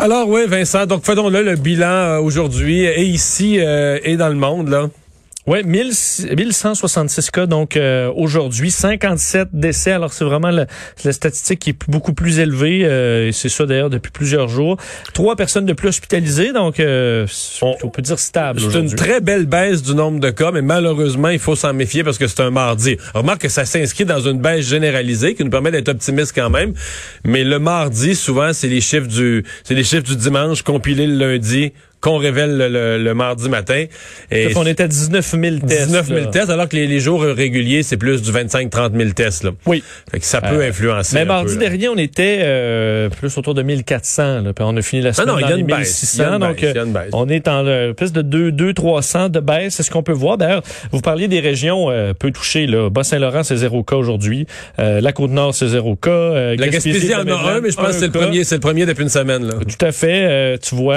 Alors oui, Vincent, donc faisons-le le bilan aujourd'hui et ici et dans le monde là. Oui, 1166 cas donc euh, aujourd'hui, 57 décès. Alors c'est vraiment la, statistique qui est beaucoup plus élevée euh, et c'est ça d'ailleurs depuis plusieurs jours. Trois personnes de plus hospitalisées, donc euh, on, peut dire stable. C'est une très belle baisse du nombre de cas, mais malheureusement il faut s'en méfier parce que c'est un mardi. Remarque que ça s'inscrit dans une baisse généralisée qui nous permet d'être optimiste quand même, mais le mardi souvent c'est les chiffres du c'est les chiffres du dimanche compilés le lundi qu'on révèle le, mardi matin. Et on était à 19 000 tests. 19 000 tests, alors que les, jours réguliers, c'est plus du 25-30 000 tests. Là. Oui. Fait que ça peut euh, influencer. Mais mardi dernier, on était euh, plus autour de 1400. Là, puis on a fini la ah semaine dans les 1600. donc, euh, on est en plus de 2-300 de baisse. C'est ce qu'on peut voir. D'ailleurs, vous parliez des régions peu touchées. Là. Bas-Saint-Laurent, c'est zéro cas aujourd'hui. la Côte-Nord, c'est zéro cas. la Gaspésie en a un, mais je pense que c'est le premier, c'est le premier depuis une semaine. Là. Tout à fait. tu vois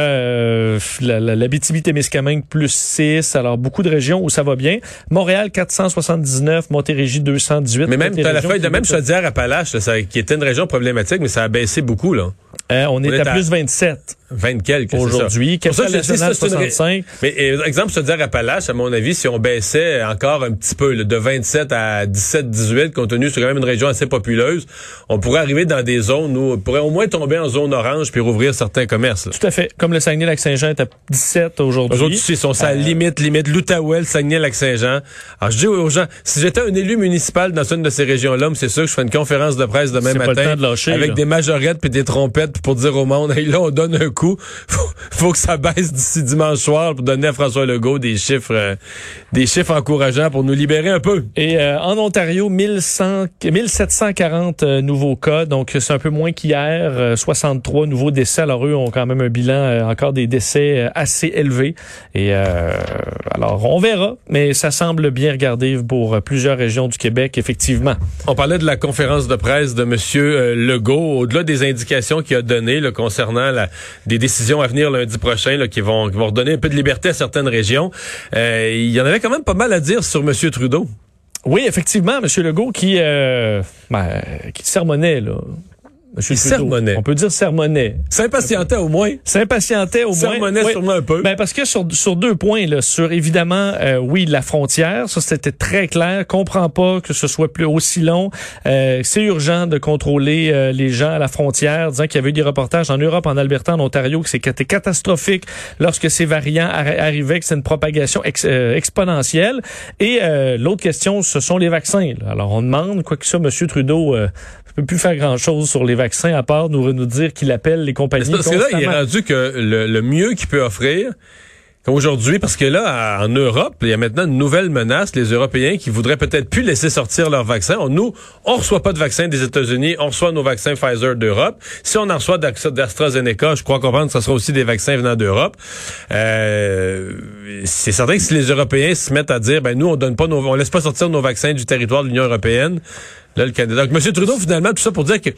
l'Abitibi-Témiscamingue plus 6. Alors, beaucoup de régions où ça va bien. Montréal, 479. Montérégie, 218. Mais même, as la feuille de même Chaudière-Appalaches, qui était une région problématique, mais ça a baissé beaucoup, là. Euh, on, est, à, plus 27. 20 quelques aujourd'hui. Nationale 65. Mais euh, exemple, se dire Appalaches, à mon avis, si on baissait encore un petit peu, de 27 à 17, 18, compte tenu c'est quand même une région assez populeuse, on pourrait arriver dans des zones où on pourrait au moins tomber en zone orange puis rouvrir certains commerces. Tout à fait. Comme le Saguenay-Lac-Saint-Jean est à 17 aujourd'hui. Aujourd'hui, ils sont à euh, limite, limite. L'Outaouais, Saguenay-Lac-Saint-Jean. Alors, je dis aux gens, si j'étais un élu municipal dans une de ces régions-là, c'est sûr que je ferais une conférence de presse demain matin avec des majorettes puis des trompettes pour dire au monde, hey, là, on donne un coup. Faut, faut que ça baisse d'ici dimanche soir pour donner à François Legault des chiffres, euh, des chiffres encourageants pour nous libérer un peu. Et euh, en Ontario, 1100, 1740 euh, nouveaux cas, donc c'est un peu moins qu'hier. 63 nouveaux décès. Alors eux ont quand même un bilan encore des décès assez élevé. Et alors on verra, mais ça semble bien regardé pour plusieurs régions du Québec, effectivement. On parlait de la conférence de presse de Monsieur Legault, au-delà des indications qu'il a données concernant la, des décisions à venir lundi prochain qui, vont, qui vont redonner un peu de liberté à certaines régions. Euh, il y en avait quand même pas mal à dire sur M. Trudeau. Oui, effectivement, M. Legault qui, euh, ben, qui sermonnait là, Monsieur sermonnait. On peut dire sermonnait. S'impatientait au moins. S'impatientait au moins. Sermonnait sûrement un peu. Ben parce que sur, sur deux points, là, sur évidemment, euh, oui, la frontière, ça c'était très clair. Comprend pas que ce soit plus aussi long. Euh, c'est urgent de contrôler euh, les gens à la frontière, disant qu'il y avait eu des reportages en Europe, en Alberta, en Ontario, que c'était catastrophique lorsque ces variants arrivaient, que c'est une propagation exponentielle. Et l'autre question, ce sont les vaccins. Alors on demande, quoi que ça, Monsieur Trudeau ne peut plus faire grand-chose sur les vaccins à part nous, nous dire qu'il appelle les compagnies. Parce que là, il est rendu que le, mieux qu'il peut offrir, Aujourd'hui, parce que là, en Europe, il y a maintenant une nouvelle menace, les Européens qui voudraient peut-être plus laisser sortir leurs vaccins. nous, on reçoit pas de vaccins des États-Unis, on reçoit nos vaccins Pfizer d'Europe. Si on en reçoit d'AstraZeneca, je crois comprendre que ce sera aussi des vaccins venant d'Europe. Euh, c'est certain que si les Européens se mettent à dire, ben nous, on donne pas nos, on laisse pas sortir nos vaccins du territoire de l'Union européenne, Là, le Canada. Donc, M. Trudeau, finalement, tout ça pour dire que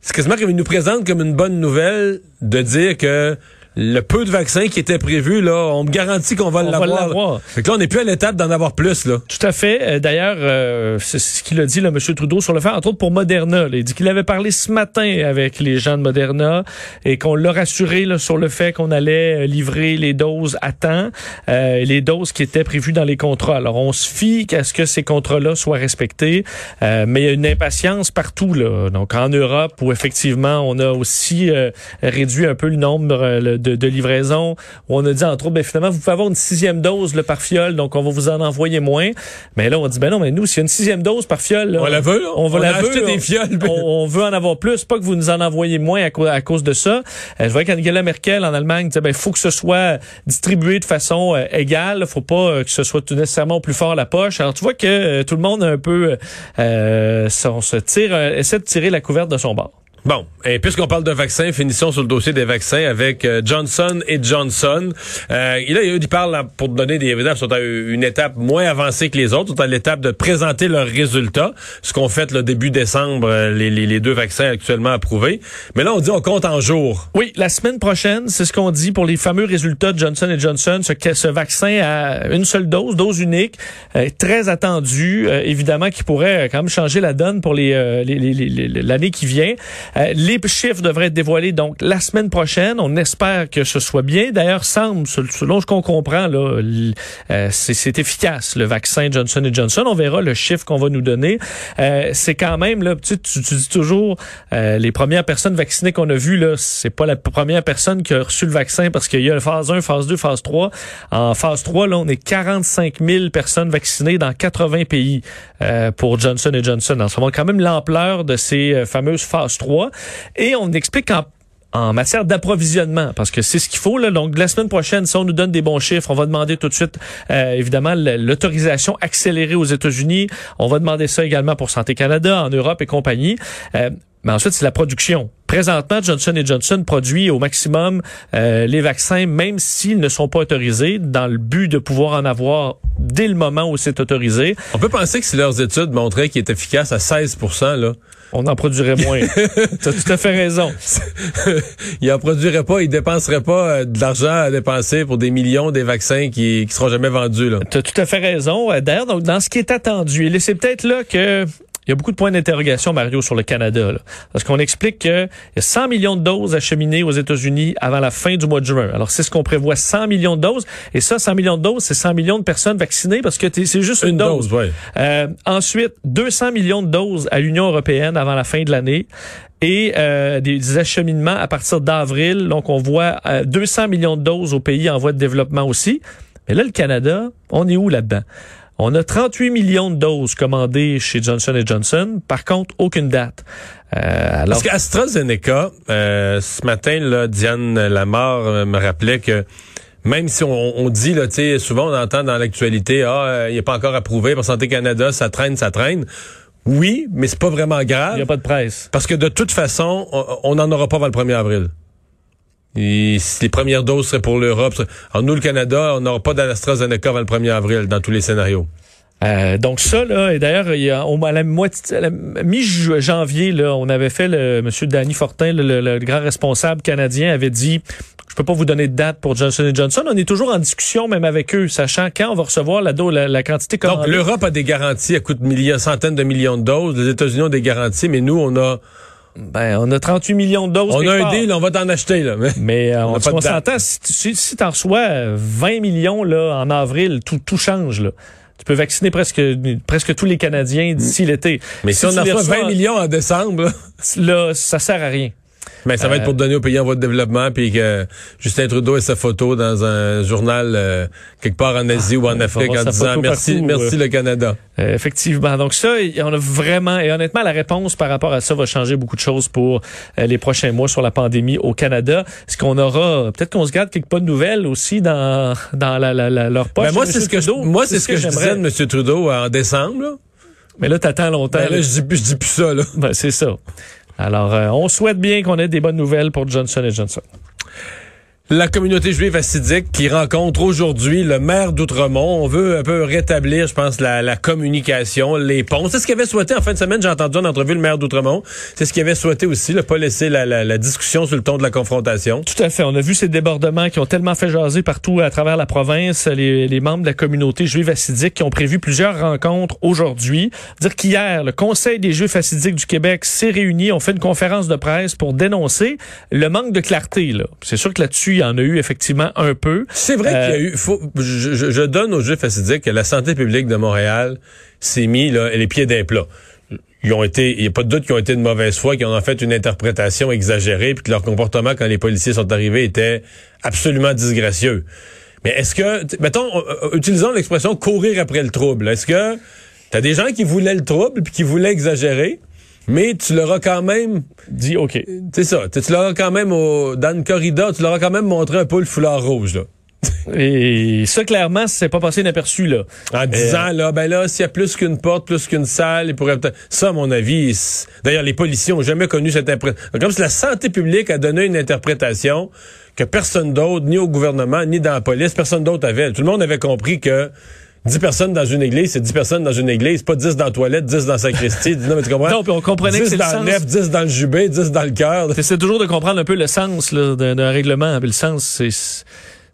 c'est quasiment qu'il nous présente comme une bonne nouvelle de dire que le peu de vaccins qui était prévu, là, on me garantit qu'on va l'avoir. Fait que là, on n'est plus à l'étape d'en avoir plus, là. Tout à fait. Euh, d'ailleurs, euh, c'est ce qu'il a dit, là, M. Trudeau, sur le fait, entre autres pour Moderna. Il dit qu'il avait parlé ce matin avec les gens de Moderna et qu'on l'a rassuré là, sur le fait qu'on allait euh, livrer les doses à temps, les doses qui étaient prévues dans les contrats. Alors, on se fie à ce que ces contrats-là soient respectés, mais il y a une impatience partout, là. Donc, en Europe, où effectivement, on a aussi réduit un peu le nombre de de, livraison où on a dit entre autres, ben, finalement, vous pouvez avoir une sixième dose le par fiole, donc on va vous en envoyer moins. Mais là, on dit, ben non, mais nous, s'il y a une sixième dose par fiole, on la veut, on, va la veut, des fioles. On, veut en avoir plus, pas que vous nous en envoyez moins à, cause de ça. Euh, je vois qu'Angela Merkel en Allemagne disait, ben, il faut que ce soit distribué de façon euh, égale, faut pas euh, que ce soit nécessairement plus fort à la poche. Alors, tu vois que tout le monde a un peu, on se tire, essaie de tirer la couverte de son bord. Bon, et puisqu'on parle de vaccins, finissons sur le dossier des vaccins avec euh, Johnson et Johnson. Euh, il, a, il parle, pour donner des évidences, sont à une étape moins avancée que les autres, sont à l'étape de présenter leurs résultats, ce qu'on fait le début décembre, euh, les, les, les, deux vaccins actuellement approuvés. Mais là, on dit on compte en jours. Oui, la semaine prochaine, c'est ce qu'on dit pour les fameux résultats de Johnson et Johnson, ce, ce vaccin à une seule dose, dose unique, euh, très attendu, évidemment, qui pourrait quand même changer la donne pour les l'année qui vient. Euh, les chiffres devraient être dévoilés donc la semaine prochaine. On espère que ce soit bien. D'ailleurs, semble, selon ce qu'on comprend, là, euh, c'est efficace le vaccin Johnson Johnson. On verra le chiffre qu'on va nous donner. Euh, c'est quand même là, tu, tu, dis toujours les premières personnes vaccinées qu'on a vues là, c'est pas la première personne qui a reçu le vaccin parce qu'il y a phase 1, phase 2, phase 3. En phase 3, là, on est 45 000 personnes vaccinées dans 80 pays pour Johnson Johnson. En ce moment, quand même l'ampleur de ces fameuses phases 3. Et on explique en en matière d'approvisionnement, parce que c'est ce qu'il faut. Là. Donc, la semaine prochaine, si on nous donne des bons chiffres, on va demander tout de suite, euh, évidemment, l'autorisation accélérée aux États-Unis. On va demander ça également pour Santé Canada, en Europe et compagnie. Euh, mais ensuite, c'est la production. Présentement, Johnson Johnson produit au maximum euh, les vaccins, même s'ils ne sont pas autorisés, dans le but de pouvoir en avoir dès le moment où c'est autorisé. On peut penser que si leurs études montraient qu'il est efficace à 16% là, on en produirait moins. tu as tout à fait raison. il en produirait pas, il dépenserait pas euh, de l'argent à dépenser pour des millions des vaccins qui qui seront jamais vendus Tu as tout à fait raison. Euh, d'ailleurs, donc dans ce qui est attendu, et c'est peut-être là que il y a beaucoup de points d'interrogation, Mario, sur le Canada. Là. Parce qu'on explique qu'il y a 100 millions de doses acheminées aux États-Unis avant la fin du mois de juin. Alors, c'est ce qu'on prévoit, 100 millions de doses. Et ça, 100 millions de doses, c'est 100 millions de personnes vaccinées parce que c'est juste une, dose. euh, ensuite, 200 millions de doses à l'Union européenne avant la fin de l'année et euh, des acheminements à partir d'avril. Donc, on voit 200 euh, millions de doses aux pays en voie de développement aussi. Mais là, le Canada, on est où là-dedans? On a 38 millions de doses commandées chez Johnson Johnson. Par contre, aucune date. Euh, alors... Parce qu'AstraZeneca, euh, ce matin, là, Diane Lamar euh, me rappelait que même si on, on dit, là, souvent on entend dans l'actualité, ah, euh, il n'est pas encore approuvé par Santé Canada, ça traîne, ça traîne. Oui, mais c'est pas vraiment grave. Il n'y a pas de presse. Parce que de toute façon, on n'en aura pas avant le 1er avril. Et les premières doses seraient pour l'Europe. En nous, le Canada, on n'aura pas d'AstraZeneca avant le 1er avril dans tous les scénarios. Euh, donc ça là et d'ailleurs il y a à la moitié la mi-janvier là on avait fait le monsieur Danny Fortin le, grand responsable canadien avait dit je peux pas vous donner de date pour Johnson Johnson on est toujours en discussion même avec eux sachant quand on va recevoir la, la, la quantité commandée. Donc l'Europe a des garanties à coût de milliers centaines de millions de doses les États-Unis ont des garanties mais nous on a ben, on a 38 millions de doses. On a un deal, on va t'en acheter, là. Mais, euh, on, s'entend, si, si, t'en reçois 20 millions, là, en avril, tout, tout change, là. Tu peux vacciner presque, presque tous les Canadiens d'ici mm. l'été. Mais si, on en reçoit 20 millions en décembre, là, ça sert à rien. Mais ça va être pour donner aux pays en voie de développement, puis que Justin Trudeau ait sa photo dans un journal euh, quelque part en Asie ou en Afrique en disant merci, merci euh. le Canada. Euh, effectivement. Donc ça, on a vraiment et honnêtement la réponse par rapport à ça va changer beaucoup de choses pour les prochains mois sur la pandémie au Canada. Est-ce qu'on aura peut-être qu'on se garde quelques de nouvelles aussi dans dans la, la, leur poche. Ben moi c'est ce que je, moi c'est ce que, je disais de M. Trudeau en décembre. Mais là, t'attends longtemps. Ben là, je dis, je dis plus ça, là. Ben, c'est ça. Alors, euh, on souhaite bien qu'on ait des bonnes nouvelles pour Johnson Johnson. La communauté juive assidique qui rencontre aujourd'hui le maire d'Outremont. On veut un peu rétablir, je pense, la, la communication, les ponts. C'est ce qu'il avait souhaité en fin de semaine. J'ai entendu en entrevue le maire d'Outremont. C'est ce qu'il avait souhaité aussi, ne pas laisser la, la, la, discussion sur le ton de la confrontation. Tout à fait. On a vu ces débordements qui ont tellement fait jaser partout à travers la province. Les, les membres de la communauté juive assidique qui ont prévu plusieurs rencontres aujourd'hui. Dire qu'hier, le Conseil des Juifs assidiques du Québec s'est réuni. On fait une conférence de presse pour dénoncer le manque de clarté. C'est sûr que là-dessus, il y en a eu effectivement un peu. C'est vrai qu'il y a euh, eu. Faut, je, je, donne aux Juifs assidiques que la santé publique de Montréal s'est mis là, les pieds d'un plat. Ils ont été, il n'y a pas de doute qu'ils ont été de mauvaise foi, qu'ils ont en fait une interprétation exagérée, puis que leur comportement quand les policiers sont arrivés était absolument disgracieux. Mais est-ce que, mettons, euh, euh, utilisons l'expression courir après le trouble. Est-ce que t'as des gens qui voulaient le trouble puis qui voulaient exagérer? Mais tu leur as quand même dit OK. C'est ça, tu leur as quand même au, dans le corridor, tu leur as quand même montré un peu le foulard rouge là. Et ça, clairement, c'est pas passé inaperçu, là. En disant, là, ben là, s'il y a plus qu'une porte, plus qu'une salle, il pourrait peut-être... Ça, à mon avis, d'ailleurs, les policiers ont jamais connu cette interprétation. Comme si la santé publique a donné une interprétation que personne d'autre, ni au gouvernement, ni dans la police, personne d'autre avait. Tout le monde avait compris que 10 personnes dans une église, c'est 10 personnes dans une église, pas 10 dans la toilette, 10 dans la sacristie. non, mais tu comprends? Non, puis on comprenait 10 que c'est dans le, sens... 10 dans le jubé, 10 dans le cœur. C'est toujours de comprendre un peu le sens d'un règlement. le sens, c'est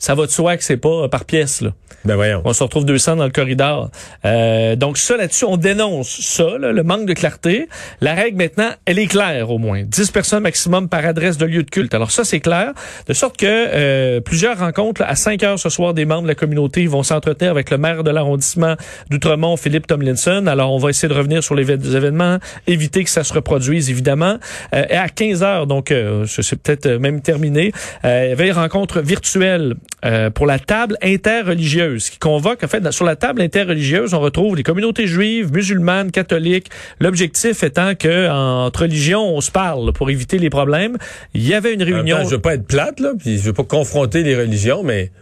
ça va de soi que c'est pas par pièce. Là. Ben voyons. On se retrouve 200 dans le corridor. Euh, donc ça là-dessus, on dénonce ça, là, le manque de clarté. La règle maintenant, elle est claire au moins. 10 personnes maximum par adresse de lieu de culte. Alors ça, c'est clair. De sorte que euh, plusieurs rencontres à 5 heures ce soir des membres de la communauté vont s'entretenir avec le maire de l'arrondissement d'Outremont, Philippe Tomlinson. Alors on va essayer de revenir sur les événements, éviter que ça se reproduise évidemment. Euh, et à 15 heures, donc euh, c'est peut-être même terminé, euh, il y avait une rencontre virtuelle euh, pour la table interreligieuse qui convoque, en fait, sur la table interreligieuse, on retrouve les communautés juives, musulmanes, catholiques. L'objectif étant que entre religions, on se parle pour éviter les problèmes. Il y avait une réunion. Temps, je veux pas être plate, là, puis je veux pas confronter les religions, mais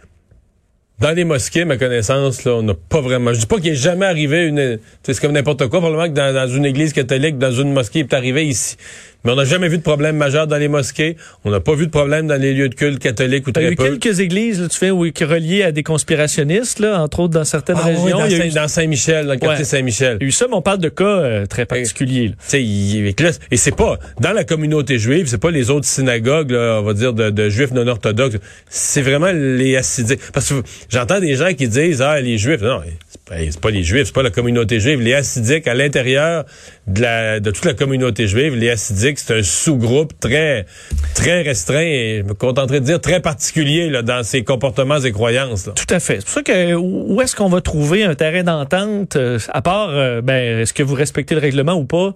dans les mosquées, ma connaissance, là, on n'a pas vraiment. Je dis pas qu'il est jamais arrivé une. C'est comme n'importe quoi. Probablement que dans, dans, une église catholique, dans une mosquée, il est arrivé ici. Mais on n'a jamais vu de problème majeur dans les mosquées. On n'a pas vu de problème dans les lieux de culte catholiques ou très peu. Il y a eu quelques églises, là, tu fais, oui, qui reliées à des conspirationnistes, là, entre autres dans certaines ah, régions. Oui, dans, Saint, eu... dans Saint-Michel, dans le quartier ouais. Saint-Michel. Il y a eu ça, mais on parle de cas euh, très particuliers. Et, et c'est pas dans la communauté juive, c'est pas les autres synagogues, là, on va dire, de, de juifs non orthodoxes. C'est vraiment les hassidiques. Parce que j'entends des gens qui disent, ah, les juifs. Non, c'est pas les juifs, c'est pas la communauté juive. Les hassidiques, à l'intérieur de, la, de toute la communauté juive, les hassidiques, c'est un sous-groupe très très restreint et je me contenterai de dire très particulier là, dans ses comportements et croyances. Là. Tout à fait. C'est pour ça que où est-ce qu'on va trouver un terrain d'entente euh, à part euh, ben est-ce que vous respectez le règlement ou pas?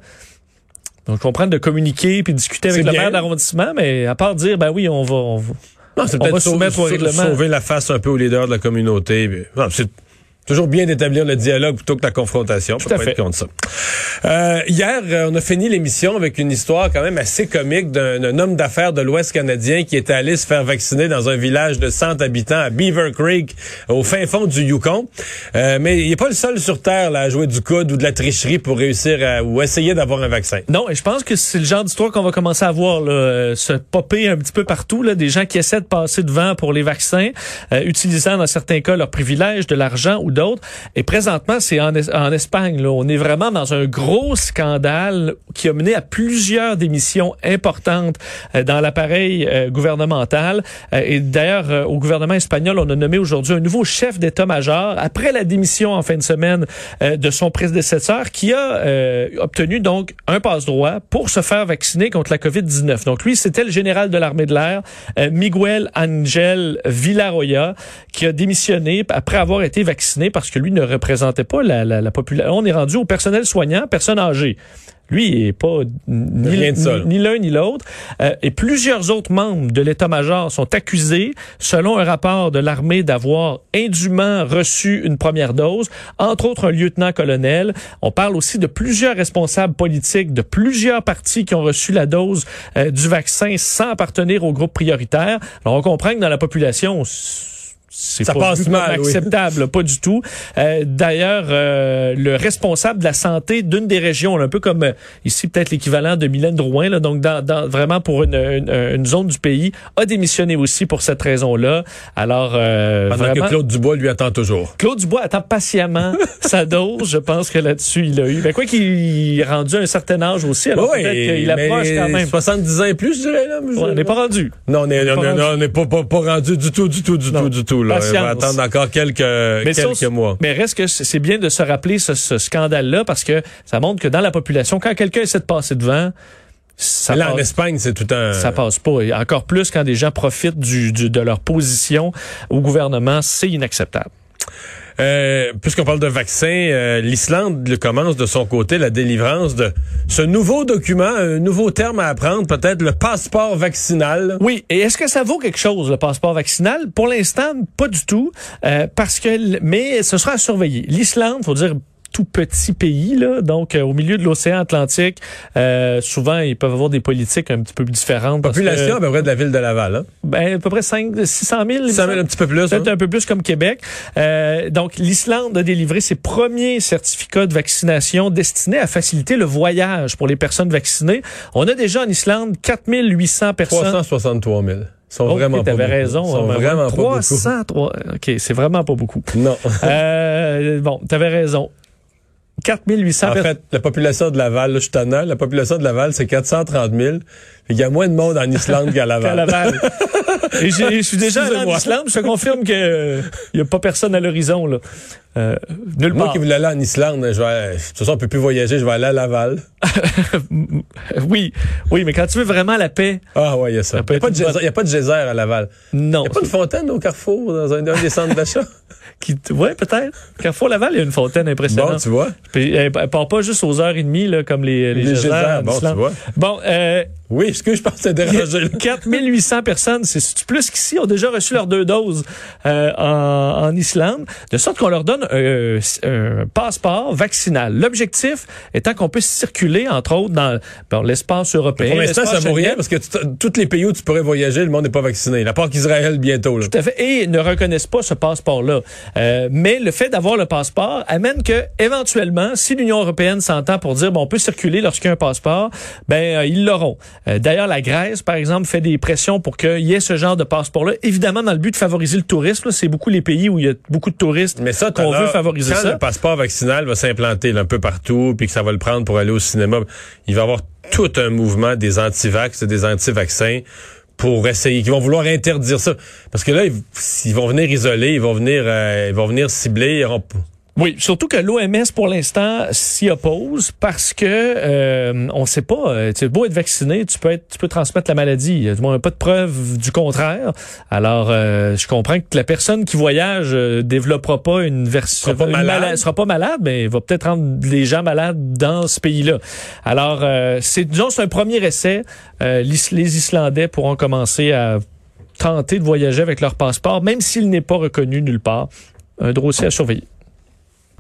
Donc je comprends de communiquer puis discuter avec le maire d'arrondissement mais à part dire ben oui, on va on va non, c'est peut-être sauver, sauver la face un peu aux leaders de la communauté. Non, c'est Toujours bien d'établir le dialogue plutôt que la confrontation. Tout à fait. Être contre ça. Euh, hier, on a fini l'émission avec une histoire quand même assez comique d'un homme d'affaires de l'Ouest canadien qui était allé se faire vacciner dans un village de 100 habitants à Beaver Creek, au fin fond du Yukon. Euh, mais il n'est pas le seul sur Terre là, à jouer du coude ou de la tricherie pour réussir à, ou essayer d'avoir un vaccin. Non, et je pense que c'est le genre d'histoire qu'on va commencer à voir là, euh, se popper un petit peu partout. Là, des gens qui essaient de passer devant pour les vaccins, euh, utilisant dans certains cas leurs privilèges, de l'argent ou d'autres. Et présentement, c'est en, en, Espagne. Là. On est vraiment dans un gros scandale qui a mené à plusieurs démissions importantes euh, dans l'appareil euh, gouvernemental. Euh, et d'ailleurs, au gouvernement espagnol, on a nommé aujourd'hui un nouveau chef d'état-major après la démission en fin de semaine de son prédécesseur qui a obtenu donc un passe-droit pour se faire vacciner contre la COVID-19. Donc lui, c'était le général de l'armée de l'air, Miguel Angel Villarroya, qui a démissionné après avoir été vacciné parce que lui ne représentait pas la, la, la population. On est rendu au personnel soignant, personnes âgées. Lui, il n'est pas ni, l'un ni l'autre. Euh, et plusieurs autres membres de l'état-major sont accusés, selon un rapport de l'armée, d'avoir indûment reçu une première dose, entre autres un lieutenant-colonel. On parle aussi de plusieurs responsables politiques de plusieurs partis qui ont reçu la dose euh, du vaccin sans appartenir au groupe prioritaire. Alors, on comprend que dans la population, ça pas passe mal, acceptable, oui. pas du tout. Euh, D'ailleurs, euh, le responsable de la santé d'une des régions, un peu comme euh, ici peut-être l'équivalent de Mylène Drouin, là, donc dans, dans, vraiment pour une, une, une, zone du pays, a démissionné aussi pour cette raison-là. Alors, euh, pendant vraiment, que Claude Dubois lui attend toujours. Claude Dubois attend patiemment sa dose. Je pense que là-dessus il a eu. Mais quoi qu'il est rendu à un certain âge aussi, alors oui, qu'il approche quand même. 70 ans et plus, je dirais là. Ouais, on n'est pas rendu. Non, on n'est pas, pas, pas, rendu du tout, du tout, du non. tout, du tout. Là. On va attendre encore quelques, mais quelques mois. Mais reste que c'est bien de se rappeler ce, ce scandale-là parce que ça montre que dans la population, quand quelqu'un essaie de passer devant, ça là, passe, en Espagne, c'est tout un. Ça passe pas. Et encore plus quand des gens profitent du, du, de leur position au gouvernement, c'est inacceptable. Euh, Puisqu'on parle de vaccins, euh, l'Islande commence de son côté la délivrance de ce nouveau document, un nouveau terme à apprendre, peut-être le passeport vaccinal. Oui, et est-ce que ça vaut quelque chose, le passeport vaccinal? Pour l'instant, pas du tout, euh, parce que, mais ce sera à surveiller. L'Islande, faut dire, tout petit pays, là, donc euh, au milieu de l'océan Atlantique. Euh, souvent, ils peuvent avoir des politiques un petit peu différentes. Population que, à peu près de la ville de Laval. Hein? Ben, à peu près 5, 600 000. 600 000, un petit peu plus. Peut-être hein? un peu plus comme Québec. Euh, donc, l'Islande a délivré ses premiers certificats de vaccination destinés à faciliter le voyage pour les personnes vaccinées. On a déjà en Islande 4800 personnes. 363 000 sont okay, vraiment pas avais beaucoup. raison. Sont vraiment 300, pas beaucoup. OK, c'est vraiment pas beaucoup. Non. euh, bon, tu avais raison. 4800 En fait, la population de Laval, là, je suis tannant, la population de Laval, c'est 430 000. Il y a moins de monde en Islande qu'à Laval. Et je suis déjà allé en. Islande, je te confirme que il y a pas personne à l'horizon là. Euh, nulle Moi part. qui voulais aller en Islande, je vais, de toute façon, on peut plus voyager, je vais aller à Laval. oui, oui, mais quand tu veux vraiment la paix, Ah ouais, il y a ça. Il n'y a, pas de geyser- y a pas de geyser à Laval. non. Il n'y a pas de fontaine au Carrefour, dans un, un des centres d'achat? Qui, ouais, peut-être. Carrefour Laval, il y a une fontaine impressionnante. bon, tu vois. Puis, elle, elle part pas juste aux heures et demie, là, comme les, les, Les geysers geysers, bon, tu vois. Bon, euh, Oui, excuse, je pense que c'est dérangé. là. 4800 personnes, c'est plus qu'ici, ont déjà reçu leurs deux doses euh, en, en Islande, de sorte qu'on leur donne euh, un passeport vaccinal. L'objectif étant qu'on puisse circuler, entre autres, dans l'espace européen. Pour l'instant, ça vaut rien parce que tous les pays où tu pourrais voyager, le monde n'est pas vacciné. À part qu'Israël bientôt. Là. Tout à fait. Et ne reconnaissent pas ce passeport-là. Euh, mais le fait d'avoir le passeport amène que, éventuellement, si l'Union européenne s'entend pour dire, bon, on peut circuler lorsqu'il y a un passeport, ben, euh, ils l'auront. Euh, D'ailleurs, la Grèce, par exemple, fait des pressions pour qu'il y ait ce genre de passeport-là. Évidemment, dans le but de favoriser le tourisme. C'est beaucoup les pays où il y a beaucoup de touristes Mais ça, qu'on veut favoriser quand ça. le passeport vaccinal va s'implanter un peu partout, puis que ça va le prendre pour aller au cinéma, il va y avoir tout un mouvement des anti-vax des anti-vaccins pour essayer, qui vont vouloir interdire ça. Parce que là, ils, ils vont venir isoler, ils vont venir, euh, ils vont venir cibler. ils Oui, surtout que l'OMS pour l'instant s'y oppose parce que euh, on sait pas. euh, Tu beau être vacciné, tu peux être, tu peux transmettre la maladie. Il y a du moins pas de preuve du contraire. Alors, euh, je comprends que la personne qui voyage euh, développera pas une version, Sera malade. mala- sera pas malade, mais va peut-être rendre les gens malades dans ce pays-là. Alors, euh, c'est disons c'est un premier essai. Les Islandais pourront commencer à tenter de voyager avec leur passeport, même s'il n'est pas reconnu nulle part. Un dossier à surveiller.